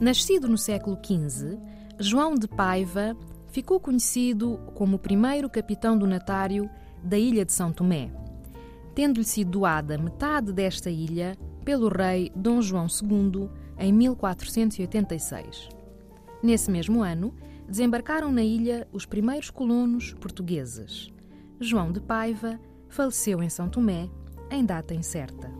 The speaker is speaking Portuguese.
Nascido no século XV, João de Paiva ficou conhecido como o primeiro capitão do natário da ilha de São Tomé, tendo-lhe sido doada metade desta ilha pelo rei Dom João II em 1486. Nesse mesmo ano, desembarcaram na ilha os primeiros colonos portugueses. João de Paiva faleceu em São Tomé em data incerta.